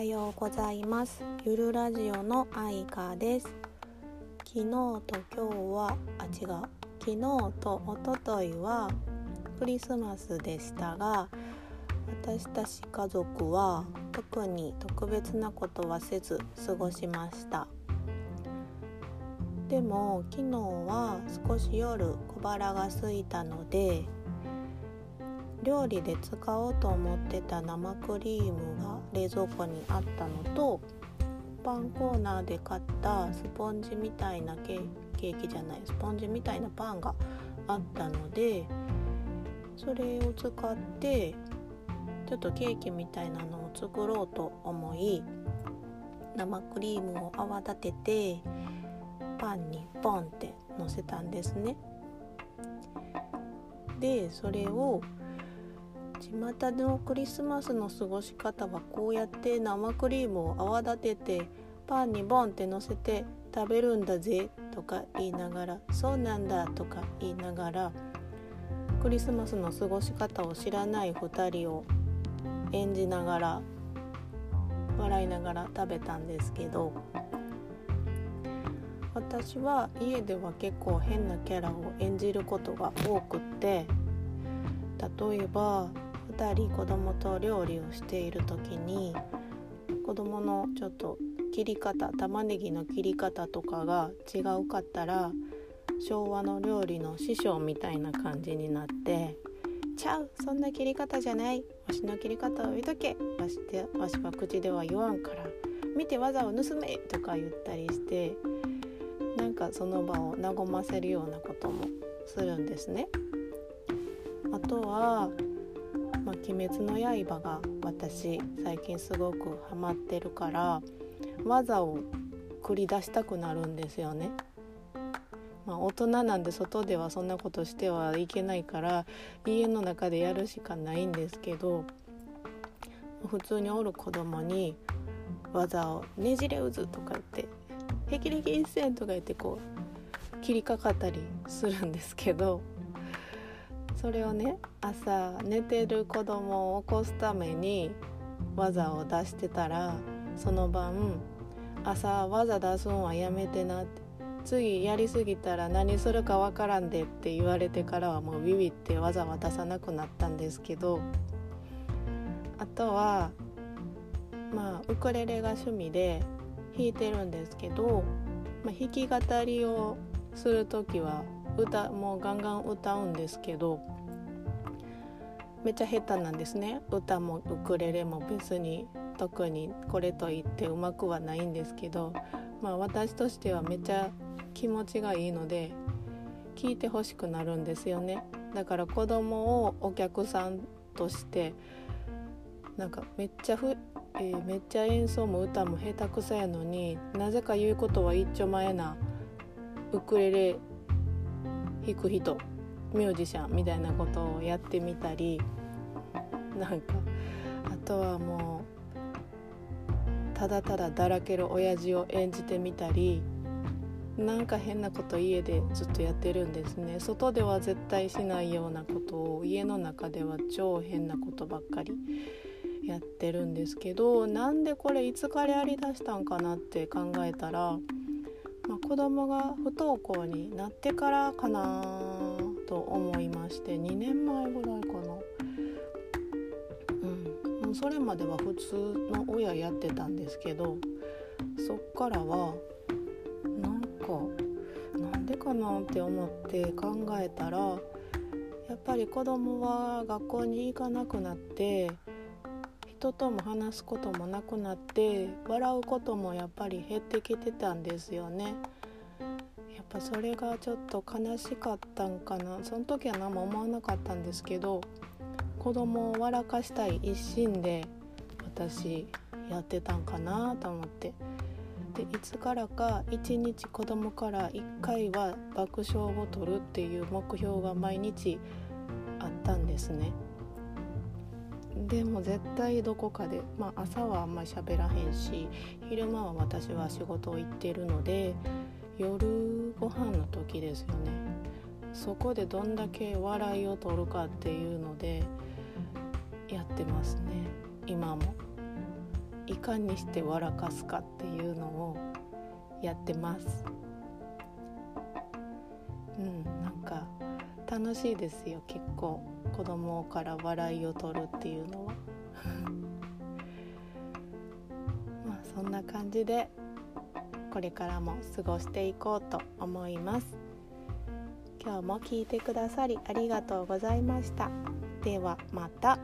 はようございます。ゆるラジオのあいかです。昨日と今日はあ違う。昨日と一昨日はクリスマスでしたが私たち家族は特に特別なことはせず過ごしました。でも昨日は少し夜小腹が空いたので料理で使おうと思ってた生クリームが冷蔵庫にあったのとパンコーナーで買ったスポンジみたいなケーキじゃないスポンジみたいなパンがあったのでそれを使ってちょっとケーキみたいなのを作ろうと思い生クリームを泡立ててパンにポンってのせたんですね。でそれを巷のクリスマスの過ごし方はこうやって生クリームを泡立ててパンにボンってのせて食べるんだぜとか言いながらそうなんだとか言いながらクリスマスの過ごし方を知らない2人を演じながら笑いながら食べたんですけど私は家では結構変なキャラを演じることが多くって例えば2人子供と料理をしている時に子供のちょっと切り方玉ねぎの切り方とかが違うかったら昭和の料理の師匠みたいな感じになって「ちゃうそんな切り方じゃないわしの切り方を見とけわしでわしは口では言わんから見て技を盗め!」とか言ったりしてなんかその場を和ませるようなこともするんですね。あとはまあ、鬼滅の刃が私最近すごくハマってるから技を繰り出したくなるんですよね。まあ、大人なんで外ではそんなことしてはいけないから家の中でやるしかないんですけど普通におる子供に技を「ねじれ渦」とか言って「霹靂一閃」とか言ってこう切りかかったりするんですけどそれをね朝寝てる子供を起こすために技を出してたらその晩朝技出すんはやめてなって次やりすぎたら何するかわからんでって言われてからはもうビビって技は出さなくなったんですけどあとはまあウクレレが趣味で弾いてるんですけど、まあ、弾き語りをする時は歌もうガンガン歌うんですけどめっちゃ下手なんですね。歌もウクレレも別に特にこれと言ってうまくはないんですけどまあ私としてはめっちゃ気持ちがいいので聞いてほしくなるんですよね。だから子供をお客さんとしてなんかめっちゃふ、えー、めっちゃ演奏も歌も下手くそやのになぜか言うことは一丁前なウクレレ弾く人ミュージシャンみたいなことをやってみたりなんかあとはもうただただだらける親父を演じてみたりなんか変なこと家でずっとやってるんですね。外では絶対しないようなことを家の中では超変なことばっかりやってるんですけどなんでこれいつからやりだしたんかなって考えたらまあ、子供が不登校になってからかなと思いまして2年前ぐらいかな。うん、もうそれまでは普通の親やってたんですけどそっからはなんかなんでかなって思って考えたらやっぱり子供は学校に行かなくなって人とも話すこともなくなって笑うこともやっぱり減ってきてたんですよね。やっぱそれがちょっと悲しかったんかなその時は何も思わなかったんですけど子供を笑かしたい一心で私やってたんかなと思ってでいつからか一日子供から1回は爆笑を取るっていう目標が毎日あったんですね。でも絶対どこかで、まあ、朝はあんまり喋らへんし昼間は私は仕事を行ってるので夜ご飯の時ですよね。そこでどんだけ笑いを取るかっていうのでやってますね。今も。いかにして笑かすかっていうのをやってます。うんなんか楽しいですよ結構。子供から笑いを取るっていうのは？まあそんな感じでこれからも過ごしていこうと思います。今日も聞いてくださりありがとうございました。ではまた。